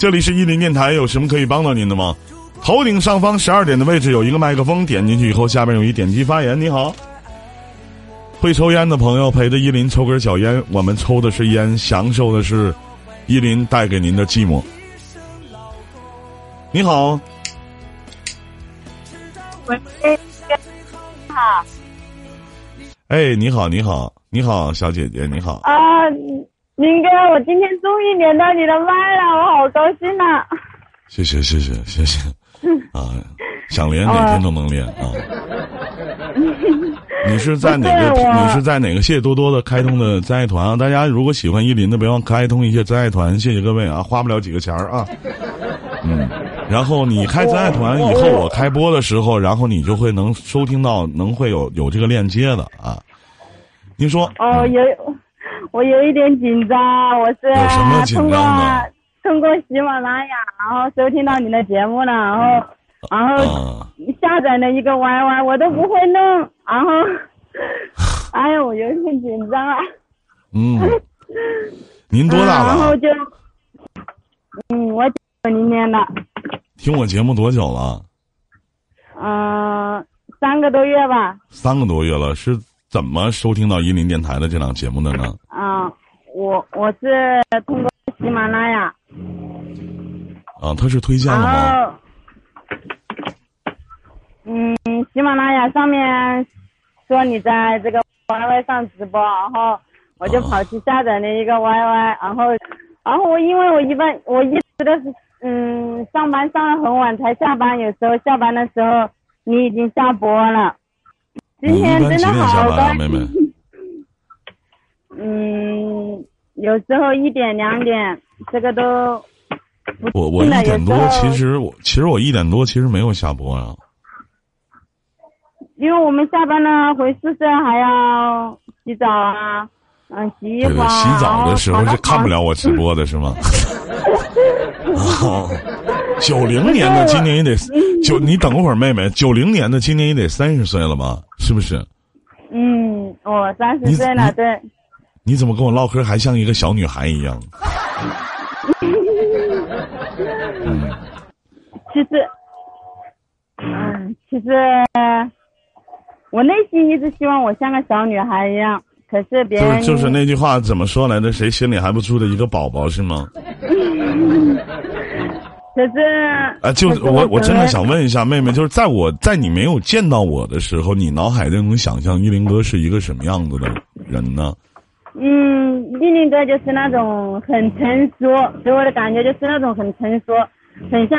这里是伊林电台，有什么可以帮到您的吗？头顶上方十二点的位置有一个麦克风，点进去以后，下面有一点击发言。你好，会抽烟的朋友陪着伊林抽根小烟，我们抽的是烟，享受的是伊林带给您的寂寞。你好，喂，好哎，你好，你好，你好，小姐姐，你好。啊，林哥，我今天终于连到你的麦了，我好高兴呐、谢谢，谢谢，谢谢。啊，想连哪天都能连啊。你是在哪个？你是在哪个？谢谢多多的开通的真爱团啊！大家如果喜欢依林的，别忘开通一些真爱团，谢谢各位啊！花不了几个钱儿啊。嗯，然后你开真爱团以后，我开播的时候，然后你就会能收听到，能会有有这个链接的啊。您说？哦，也有，我有一点紧张，我是什么紧通过通过喜马拉雅，然后收听到你的节目了，然后然后啊，下载了一个 YY，我都不会弄，然后，哎呀，我有点紧张啊。嗯，您多大了？嗯然后就，嗯，我九零年的，听我节目多久了？嗯、三个多月吧。三个多月了，是怎么收听到伊林电台的这档节目的呢？啊，我我是通过喜马拉雅，啊，他是推荐的吗？嗯，喜马拉雅上面说你在这个 YY 上直播，然后我就跑去下载了一个 YY，然后，然后我因为我一般我一直都是嗯上班上的很晚才下班，有时候下班的时候你已经下播了。今天真的下好班啊，妹妹？嗯，有时候一点两点，这个都我我一点多其实我其实我一点多其实没有下播啊。因为我们下班了回宿舍还要洗澡啊，嗯，洗衣服啊。洗澡的时候是看不了。我直播的是吗？哦，九零年的今年也得九，你等会儿，妹妹，九零年的今年也得三十岁了吧？是不是？嗯，我三十岁了，对。你怎么跟我唠嗑还像一个小女孩一样？嗯，其实，嗯，其实我内心一直希望我像个小女孩一样，可是别人就是就是那句话怎么说来着？谁心里还不住的一个宝宝是吗？可是啊，就是我，我真的想问一下妹妹，就是在我在你没有见到我的时候，你脑海中能想象依林哥是一个什么样子的人呢？嗯，丽丽哥就是那种很成熟，给我的感觉就是那种很成熟，很像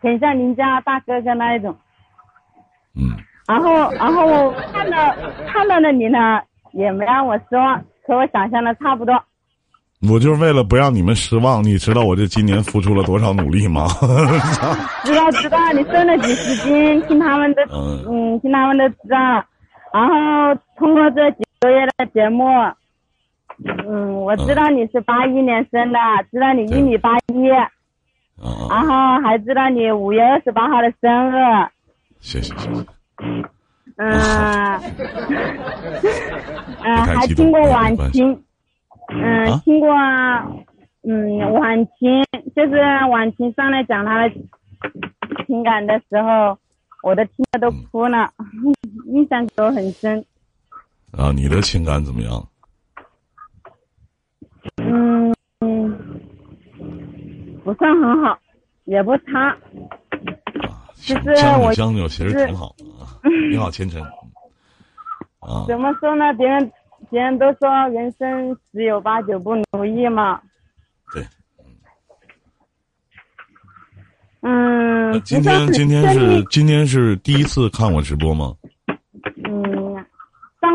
很像邻家大哥哥那一种。嗯，然后，然后我看到看到了你呢，也没让我失望，和我想象的差不多。我就是为了不让你们失望，你知道我这今年付出了多少努力吗？知道知道，你瘦了几十斤，听他们的，嗯嗯，听他们的知道。然后通过这几个月的节目，嗯，我知道你是八一年生的，知道你一米八一，啊，然后还知道你五月二十八号的生日，谢谢谢谢。嗯，嗯，还听过没晚关系晴，嗯啊，听过，嗯，晚晴，就是晚晴上来讲他的情感的时候，我都听得都哭了，印象给我很深。啊，你的情感怎么样？嗯，嗯不算很好，也不差。啊，其实将我就将就，其实挺好的啊。你好，千晨。啊，怎么说呢？别人别人都说人生十有八九不如意嘛。对。嗯，今天今天是今天是第一次看我直播吗？嗯，上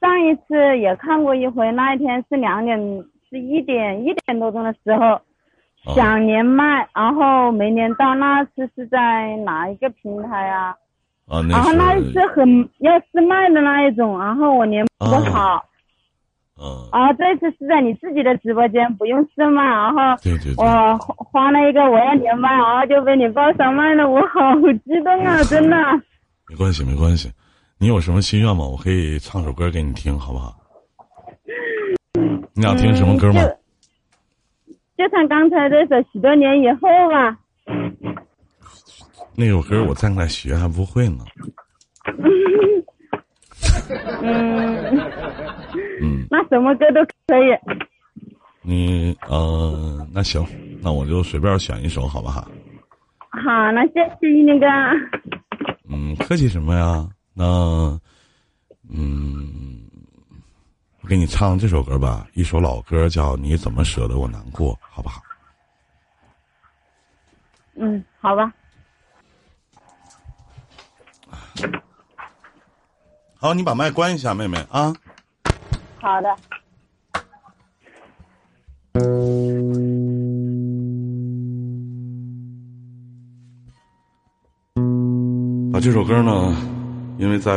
上一次也看过一回，那一天是两点，是一点一点多钟的时候，啊想连麦，然后没连到。那次是在哪一个平台啊？啊，然那后那一次很要试麦的那一种，然后我连不好。嗯，然后这次是在你自己的直播间，不用试麦，然后对对对，我花了一个我要连麦，然后就被你报上麦了，我好激动啊，真的。没关系没关系。你有什么心愿吗？我可以唱首歌给你听，好不好？你想听什么歌吗？嗯就就唱刚才这首《许多年以后》吧。那首歌我正在学，还不会呢。嗯，嗯，那什么歌都可以。你呃，那行，那我就随便选一首，好不好？好，那谢谢依林哥。嗯，客气什么呀？那，嗯，我给你唱这首歌吧，一首老歌，叫《你怎么舍得我难过》，好不好？嗯，好吧。好，你把麦关一下，妹妹啊。好的。把这首歌呢，因为在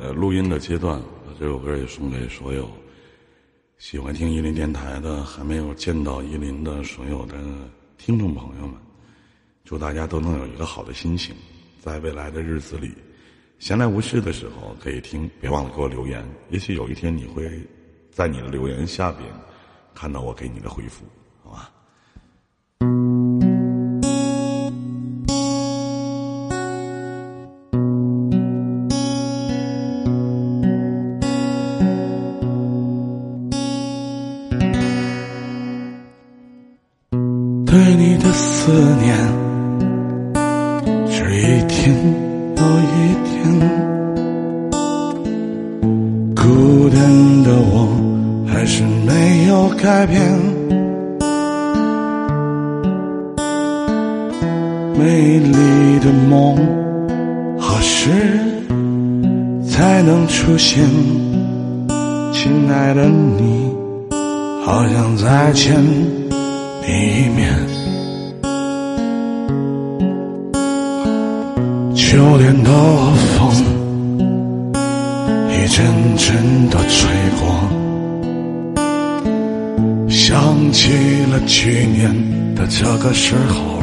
呃录音的阶段，把这首歌也送给所有喜欢听伊林电台的、还没有见到伊林的所有的听众朋友们。祝大家都能有一个好的心情，在未来的日子里，闲来无事的时候可以听，别忘了给我留言。也许有一天你会在你的留言下边看到我给你的回复，好吧？能出现？亲爱的你，好想再见你。一面，秋天的风一阵阵的吹过，想起了去年的这个时候，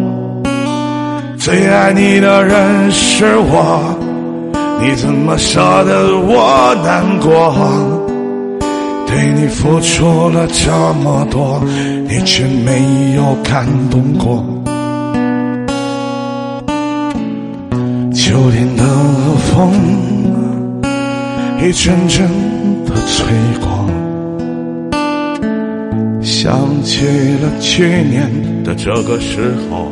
最爱你的人是我，你怎么舍得我难过？对你付出了这么多，你却没有感动过。秋天的风一阵阵的吹过，想起了去年的这个时候，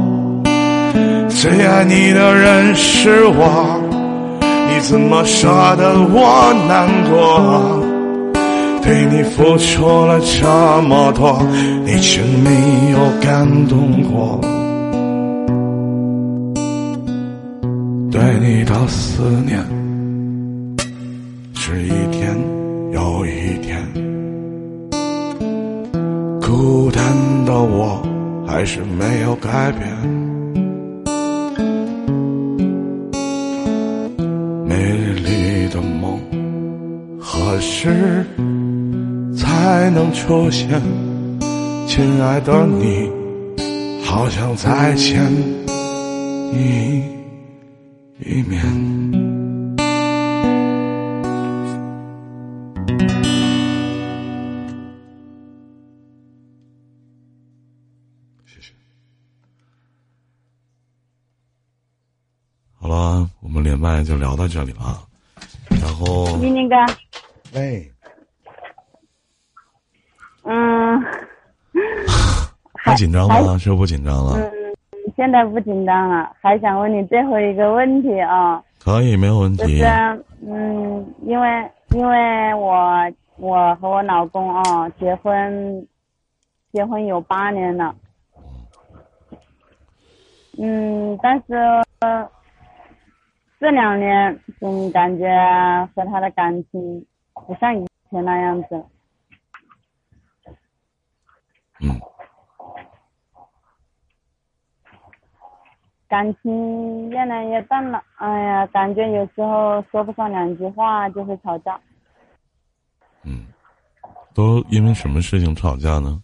最爱你的人是我。你怎么舍得我难过？对你付出了这么多，你却没有感动过。对你的思念是一天又一天，孤单的我还是没有改变。何时才能出现？亲爱的你，好想再见你一面。谢谢。好了，麦就聊到这里了，然后依林哥，喂，嗯，还紧张吗？是不紧张了？嗯，现在不紧张了，还想问你最后一个问题啊，可以，没有问题就是。嗯，因为因为我我和我老公啊结婚结婚有八年了，嗯，但是这两年总感觉和他的感情不像以前那样子。嗯，感情越来越淡了，哎呀，感觉有时候说不上两句话就会吵架。嗯，都因为什么事情吵架呢？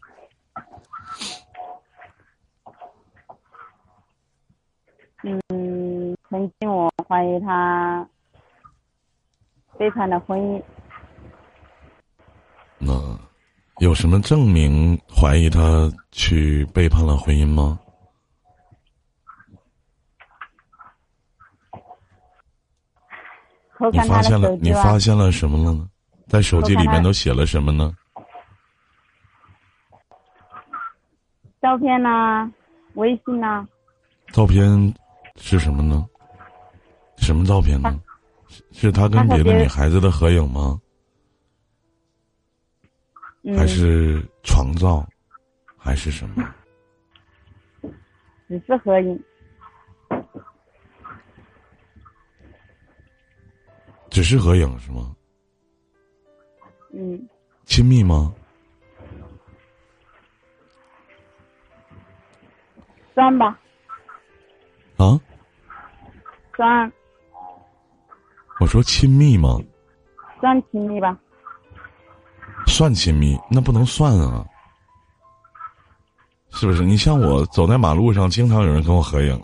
嗯，曾经我怀疑他背叛了婚姻，那有什么证明怀疑他去背叛了婚姻吗？你发现了你发，现了什么了呢？在手机里面都写了什么呢？照片呐、微信呐、照片是什么呢？什么照片呢？是是他跟别的女孩子的合影吗？嗯，还是床照？还是什么？只是合影，只是合影是吗？嗯，亲密吗？算吧，啊？算我说亲密吗？算亲密吧，算亲密，那不能算啊，是不是？你像我走在马路上，经常有人跟我合影，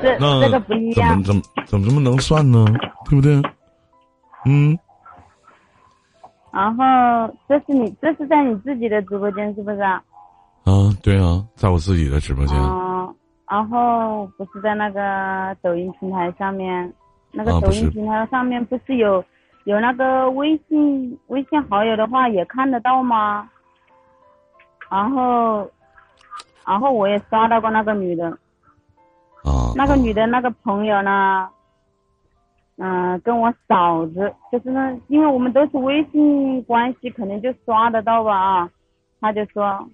这 那这个不一样怎么，怎么怎么这么能算呢？对不对？嗯，然后这是你这是在你自己的直播间是不是啊？啊，对啊，在我自己的直播间，嗯，然后不是在那个抖音平台上面，那个抖音平台上面不是有有那个微信微信好友的话也看得到吗？然后，然后我也刷到过那个女的，啊，那个啊女的那个朋友呢，嗯、跟我嫂子就是那，因为我们都是微信关系，可能就刷得到吧啊。他就说，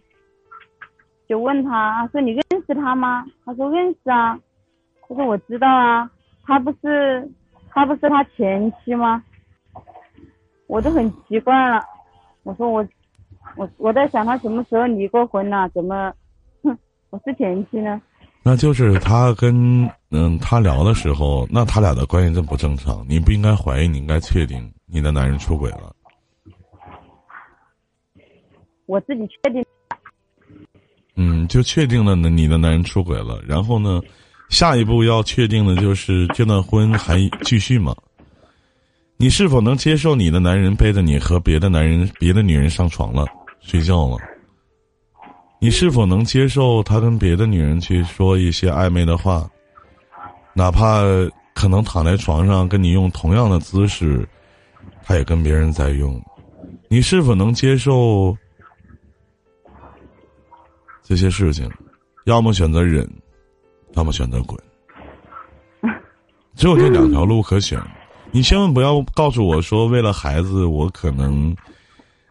就问他说你认识他吗？他说认识啊。他说我知道啊，他不是他不是他前妻吗？我都很奇怪了，我说我我我在想他什么时候离过婚呢、怎么，哼，我是前妻呢？那就是他跟嗯他聊的时候，那他俩的关系真不正常。你不应该怀疑，你应该确定你的男人出轨了。我自己确定。嗯，就确定了呢，你的男人出轨了。然后呢，下一步要确定的就是这段婚还继续吗？你是否能接受你的男人背着你和别的男人、别的女人上床了、睡觉了？你是否能接受他跟别的女人去说一些暧昧的话，哪怕可能躺在床上跟你用同样的姿势，他也跟别人在用？你是否能接受这些事情？要么选择忍，要么选择滚，只有这两条路可选。你千万不要告诉我说，为了孩子，我可能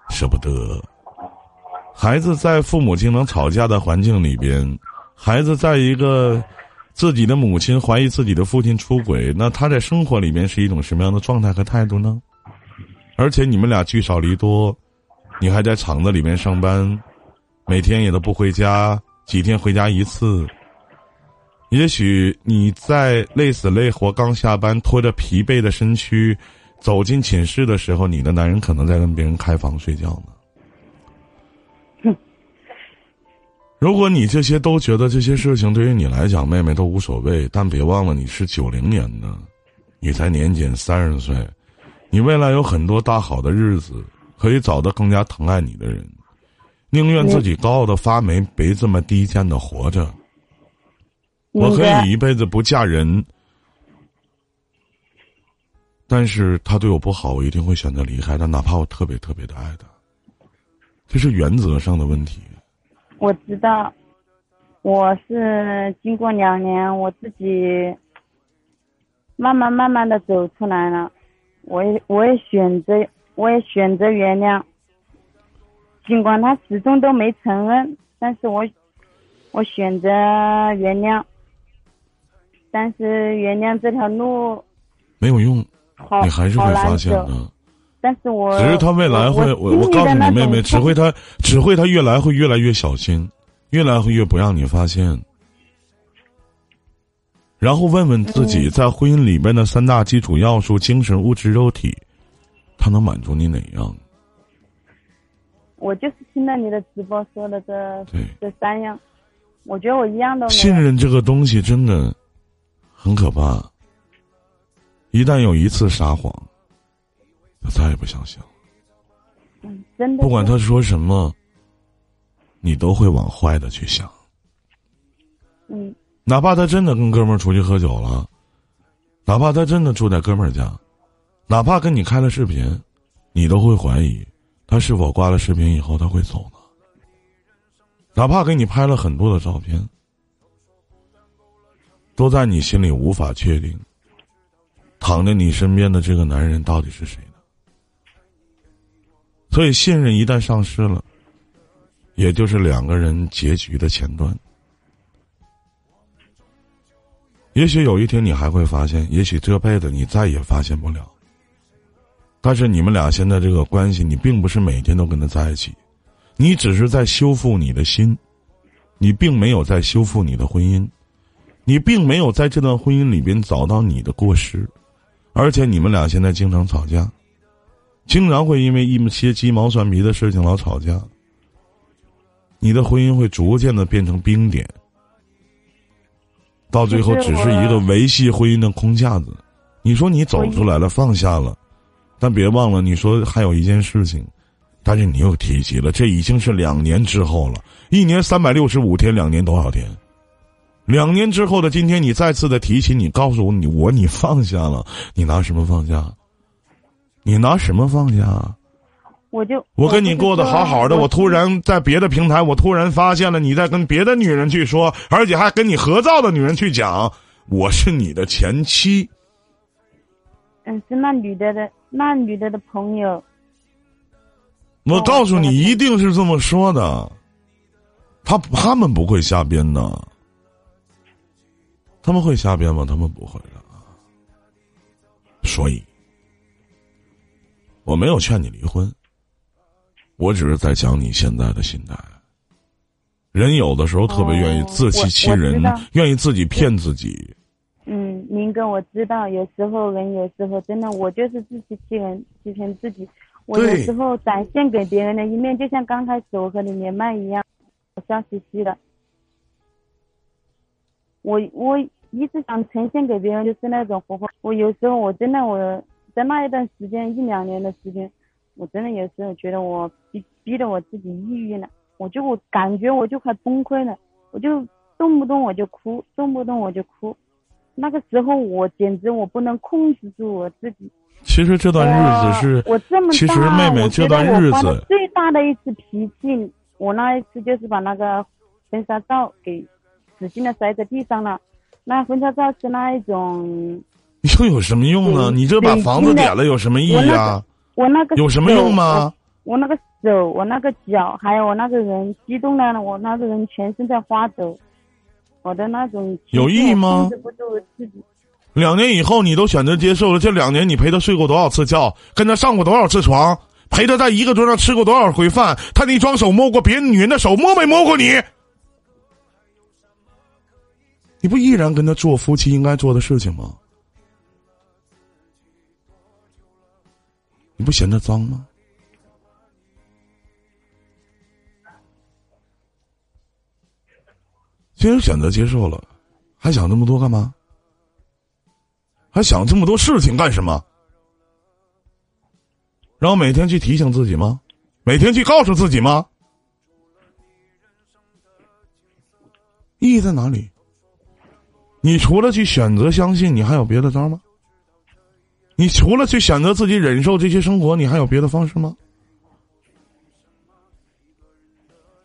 舍不得。孩子在父母经常吵架的环境里边，孩子在一个自己的母亲怀疑自己的父亲出轨，那他在生活里面是一种什么样的状态和态度呢？而且你们俩聚少离多，你还在厂子里面上班，每天也都不回家，几天回家一次。也许你在累死累活刚下班，拖着疲惫的身躯走进寝室的时候，你的男人可能在跟别人开房睡觉呢。如果你这些都觉得这些事情对于你来讲，妹妹都无所谓，但别忘了你是九零年的，你才年仅三十岁，你未来有很多大好的日子，可以找到更加疼爱你的人，宁愿自己高傲的发霉，别这么低贱的活着。我可以一辈子不嫁人，但是他对我不好，我一定会选择离开他，哪怕我特别特别的爱他。这是原则上的问题。我知道，我是经过两年，我自己慢慢慢慢的走出来了。我也我也选择我也选择原谅，尽管他始终都没承认，但是我我选择原谅。但是原谅这条路没有用，你还是会发现的。但是我只是他未来会，我我告诉你妹妹，只会他只会他越来会越来越小心，越来会越不让你发现。然后问问自己，在婚姻里边的三大基础要素：精神、物质、肉体，他能满足你哪样？我就是听了你的直播说的这对，这三样，我觉得我一样都没有。信任这个东西真的很可怕。一旦有一次撒谎，他再也不相信了。嗯，真的不管他说什么，你都会往坏的去想。嗯哪怕他真的跟哥们儿出去喝酒了，哪怕他真的住在哥们儿家，哪怕跟你开了视频，你都会怀疑他是否挂了视频以后他会走呢？哪怕给你拍了很多的照片，都在你心里无法确定，躺在你身边的这个男人到底是谁呢？所以信任一旦丧失了，也就是两个人结局的前端。也许有一天你还会发现，也许这辈子你再也发现不了。但是你们俩现在这个关系，你并不是每天都跟他在一起，你只是在修复你的心，你并没有在修复你的婚姻，你并没有在这段婚姻里边找到你的过失，而且你们俩现在经常吵架，经常会因为一些鸡毛蒜皮的事情老吵架，你的婚姻会逐渐的变成冰点。到最后只是一个维系婚姻的空架子。你说你走出来了，放下了，但别忘了，你说还有一件事情，但是你又提及了，这已经是两年之后了。一年三百六十五天，两年多少天？两年之后的今天，你再次的提起，你告诉我，你我你放下了，你拿什么放下？你拿什么放下？我就我跟你过得好好的，我突然。然在别的平台，我突然发现了你在跟别的女人去说，而且还跟你合照的女人去讲，我是你的前妻。嗯，是那女的的那女的的朋友，我告诉你，一定是这么说的。他他们不会瞎编的，他们会瞎编吗？他们不会的。所以，我没有劝你离婚，我只是在讲你现在的心态。人有的时候特别愿意哦自欺欺人愿意自己骗自己。嗯，明哥，我知道，有时候人有时候真的，我就是自欺欺人，欺骗自己。我有时候展现给别人的一面，就像刚开始我和你连麦一样，我笑嘻嘻的。我我一直想呈现给别人就是那种活泼。我有时候我真的我在那一段时间一两年的时间，我真的有时候觉得我逼逼得我自己抑郁了，我就我感觉我就快崩溃了，我就动不动我就哭，动不动我就哭。那个时候我简直我不能控制住我自己。其实这段日子是，我我这么大，其实妹妹这段日子，最大的一次脾气，我那一次就是把那个婚纱照给使劲的摔在地上了。那婚纱照是那一种，又有什么用呢？你这把房子点了有什么意义啊？我那个有什么用吗？我？那个手，我那个脚，还有我那个人激动的，我那个人全身在发抖，我的那种有意义吗我控制不住我自己。两年以后，你都选择接受了。这两年，你陪他睡过多少次觉？跟他上过多少次床？陪他在一个桌上吃过多少回饭？他那双手摸过别的女人的手，摸没摸过你？你不依然跟他做夫妻应该做的事情吗？你不嫌他脏吗？既然选择接受了，还想那么多干嘛？还想这么多事情干什么？然后每天去提醒自己吗？每天去告诉自己吗？意义在哪里？你除了去选择相信，你还有别的招吗？你除了去选择自己忍受这些生活，你还有别的方式吗？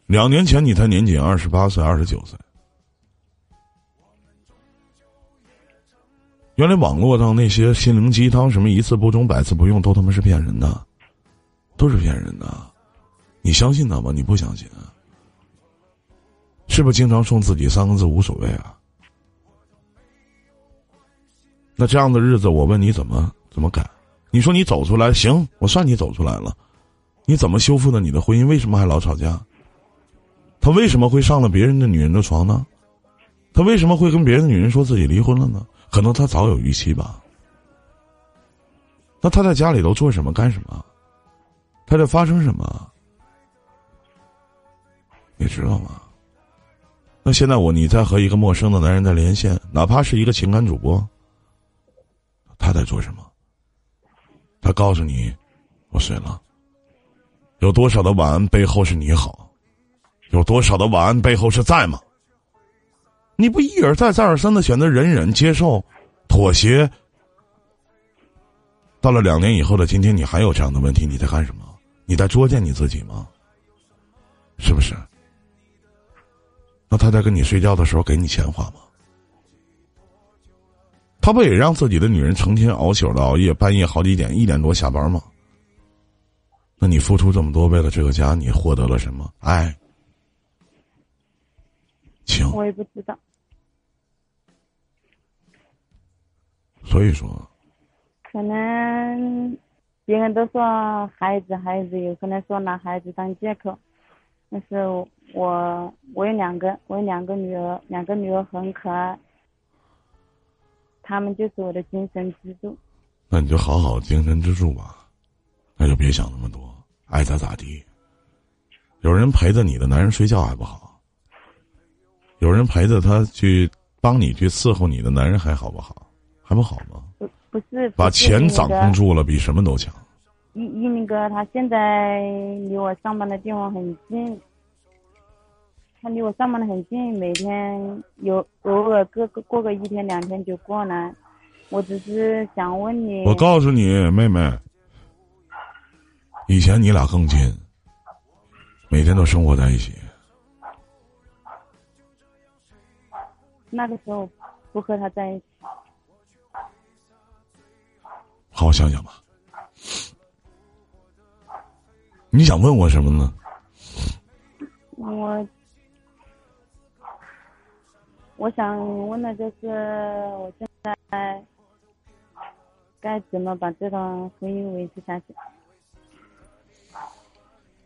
两年前你才年仅二十八岁、二十九岁，原来网络上那些心灵鸡汤，什么一次不忠、百次不用，都他妈是骗人的，都是骗人的。你相信他吗？你不相信啊？是不是经常送自己三个字无所谓啊？那这样的日子，我问你怎么怎么改？你说你走出来行，我算你走出来了，你怎么修复的你的婚姻？为什么还老吵架？他为什么会上了别人的女人的床呢？他为什么会跟别的女人说自己离婚了呢？可能他早有预期吧。那他在家里头做什么干什么？他在发生什么？你知道吗？那现在我你在和一个陌生的男人在连线，哪怕是一个情感主播，他在做什么？他告诉你，我睡了。有多少的晚安背后是你好？有多少的晚安背后是在吗？你不一而再、再而三的选择忍忍、接受、妥协，到了两年以后的今天，你还有这样的问题？你在干什么？你在作践你自己吗？是不是？那他在跟你睡觉的时候给你钱花吗？他不也让自己的女人成天熬宿的熬夜，半夜好几点、一点多下班吗？那你付出这么多，为了这个家，你获得了什么？爱？情，我也不知道。所以说，可能别人都说孩子孩子，有可能说拿孩子当借口。但是我我有两个，我有两个女儿，两个女儿很可爱，他们就是我的精神支柱。那你就好好精神支柱吧，那就别想那么多，爱咋咋地。有人陪着你的男人睡觉还不好。有人陪着他去帮你去伺候你的男人还好不好？还不好吗？不不是把钱掌控住了，比什么都强。一一鸣哥他现在离我上班的地方很近，他离我上班的很近，每天有偶尔过个过个一天两天就过来。我只是想问你，我告诉你妹妹，以前你俩更近，每天都生活在一起。那个时候不和他在一起，好好想想吧。你想问我什么呢？我我想问的就是，我现在该怎么把这段婚姻维持下去？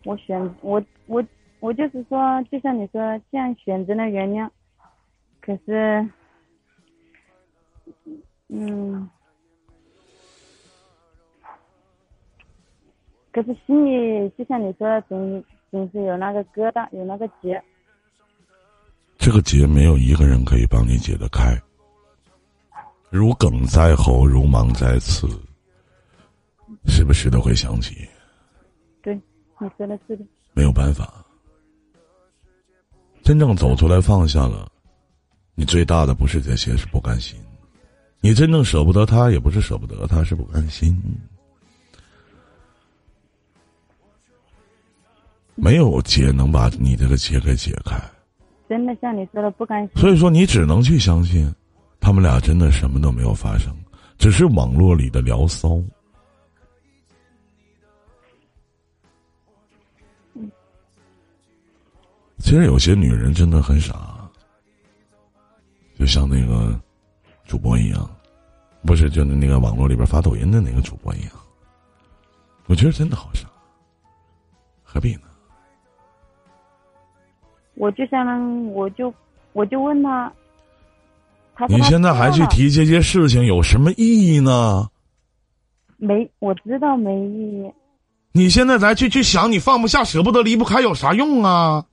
我选我我我就是说，就像你说，既然选择了原谅。可是，嗯，可是心里就像你说，总总是有那个疙瘩，有那个结。这个结没有一个人可以帮你解得开。如鲠在喉，如芒在刺，时不时的会想起。对，你说的是的。没有办法，真正走出来，放下了。你最大的不是这些，是不甘心。你真正舍不得他，也不是舍不得他，是不甘心。没有结能把你这个结给解开。真的像你说的不甘心。所以说，你只能去相信，他们俩真的什么都没有发生，只是网络里的聊骚。其实有些女人真的很傻。就像那个主播一样，不是就是那个网络里边发抖音的那个主播一样，我觉得真的好傻，何必呢？我就想，我就我就问他，你现在还去提这些事情有什么意义呢？没，我知道没意义。你现在再去去想，你放不下、舍不得、离不开，有啥用啊？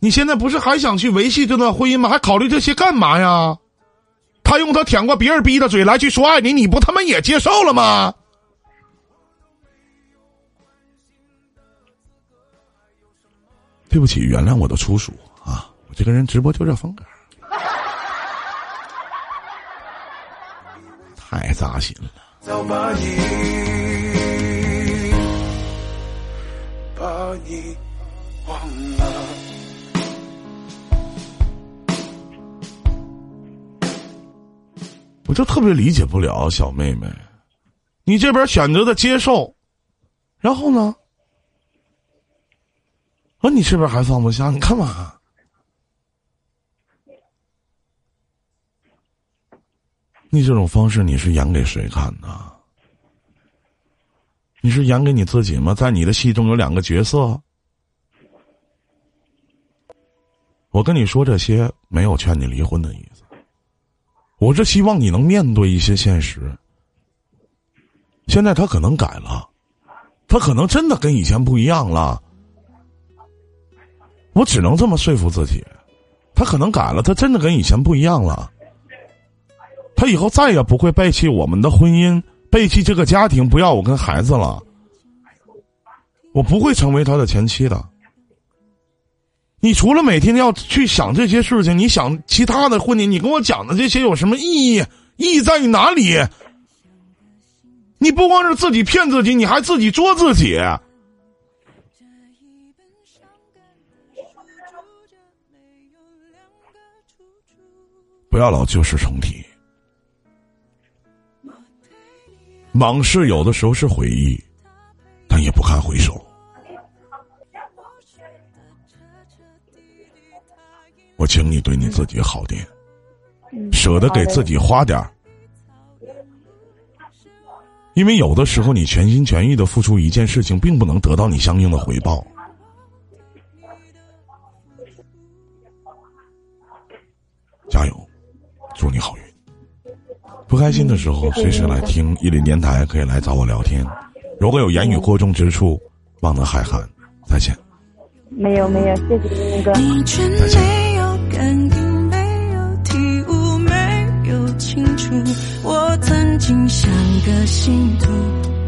你现在不是还想去维系这段婚姻吗？还考虑这些干嘛呀？他用他舔过别人逼的嘴来去说爱你，你不他妈也接受了吗？对不起，原谅我的粗俗啊！我这个人直播就这风格。太扎心了。早把你把你忘了。我就特别理解不了小妹妹，你这边选择的接受，然后呢？啊，你这边还放不下，你干嘛？你这种方式你是演给谁看的？你是演给你自己吗？在你的戏中有两个角色。我跟你说这些，没有劝你离婚的意思。我是希望你能面对一些现实。现在他可能改了，他可能真的跟以前不一样了。我只能这么说服自己，他可能改了，他真的跟以前不一样了。他以后再也不会背弃我们的婚姻，背弃这个家庭，不要我跟孩子了。我不会成为他的前妻的。你除了每天要去想这些事情，你想其他的婚姻，你跟我讲的这些有什么意义？意义在于哪里？你不光是自己骗自己，你还自己作自己。不要老旧事重提。往事有的时候是回忆，但也不堪回首。我请你对你自己好点，舍得给自己花点儿，因为有的时候你全心全意的付出一件事情，并不能得到你相应的回报。加油，祝你好运。不开心的时候，随时来听一林电台，可以来找我聊天。如果有言语过重之处，望能海涵。再见。没有没有，谢谢林哥。你却没有感应，没有体悟，没有清楚。我曾经像个信徒，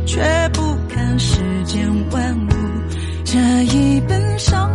却不看世间万物。这一本少